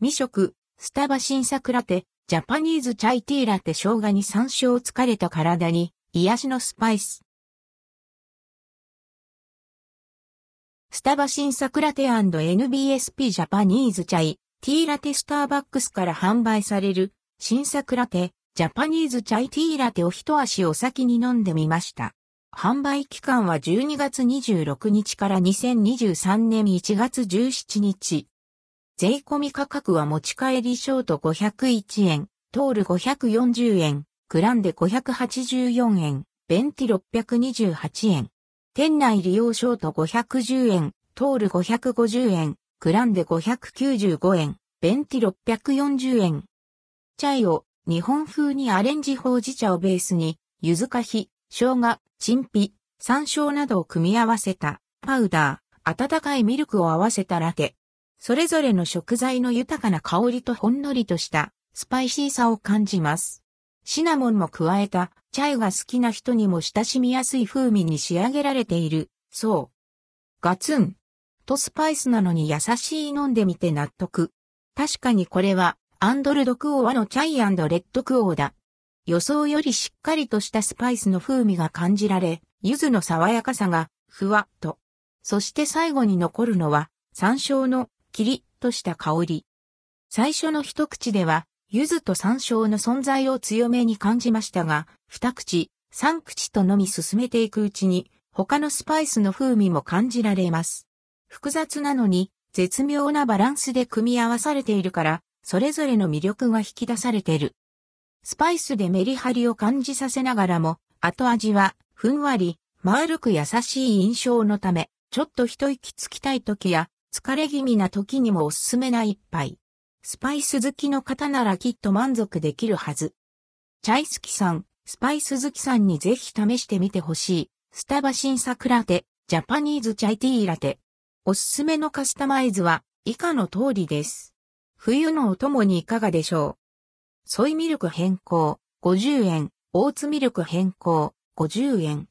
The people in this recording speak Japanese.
未食、スタバ新作ラテ、ジャパニーズチャイティーラテ生姜に山椒疲れた体に、癒しのスパイス。スタバ新作ラテ &NBSP ジャパニーズチャイ、ティーラテスターバックスから販売される、新作ラテ、ジャパニーズチャイティーラテを一足お先に飲んでみました。販売期間は12月26日から2023年1月17日。税込み価格は持ち帰りショート501円、トール540円、クランデ584円、ベンティ628円。店内利用ショート510円、トール550円、クランデ595円、ベンティ640円。チャイを日本風にアレンジほうじ茶をベースに、柚子かひ、生姜、チンピ、山椒などを組み合わせたパウダー、温かいミルクを合わせたラテ。それぞれの食材の豊かな香りとほんのりとしたスパイシーさを感じます。シナモンも加えたチャイが好きな人にも親しみやすい風味に仕上げられている。そう。ガツン。とスパイスなのに優しい飲んでみて納得。確かにこれはアンドルドクオーのチャイレッドクオーだ。予想よりしっかりとしたスパイスの風味が感じられ、柚子の爽やかさがふわっと。そして最後に残るのは山椒のキリッとした香り。最初の一口では、柚子と山椒の存在を強めに感じましたが、二口、三口とのみ進めていくうちに、他のスパイスの風味も感じられます。複雑なのに、絶妙なバランスで組み合わされているから、それぞれの魅力が引き出されている。スパイスでメリハリを感じさせながらも、後味は、ふんわり、丸く優しい印象のため、ちょっと一息つきたい時や、疲れ気味な時にもおすすめな一杯。スパイス好きの方ならきっと満足できるはず。チャイスキさん、スパイス好きさんにぜひ試してみてほしい。スタバ新作ラテ、ジャパニーズチャイティーラテ。おすすめのカスタマイズは以下の通りです。冬のお供にいかがでしょうソイミルク変更、50円。オーツミルク変更、50円。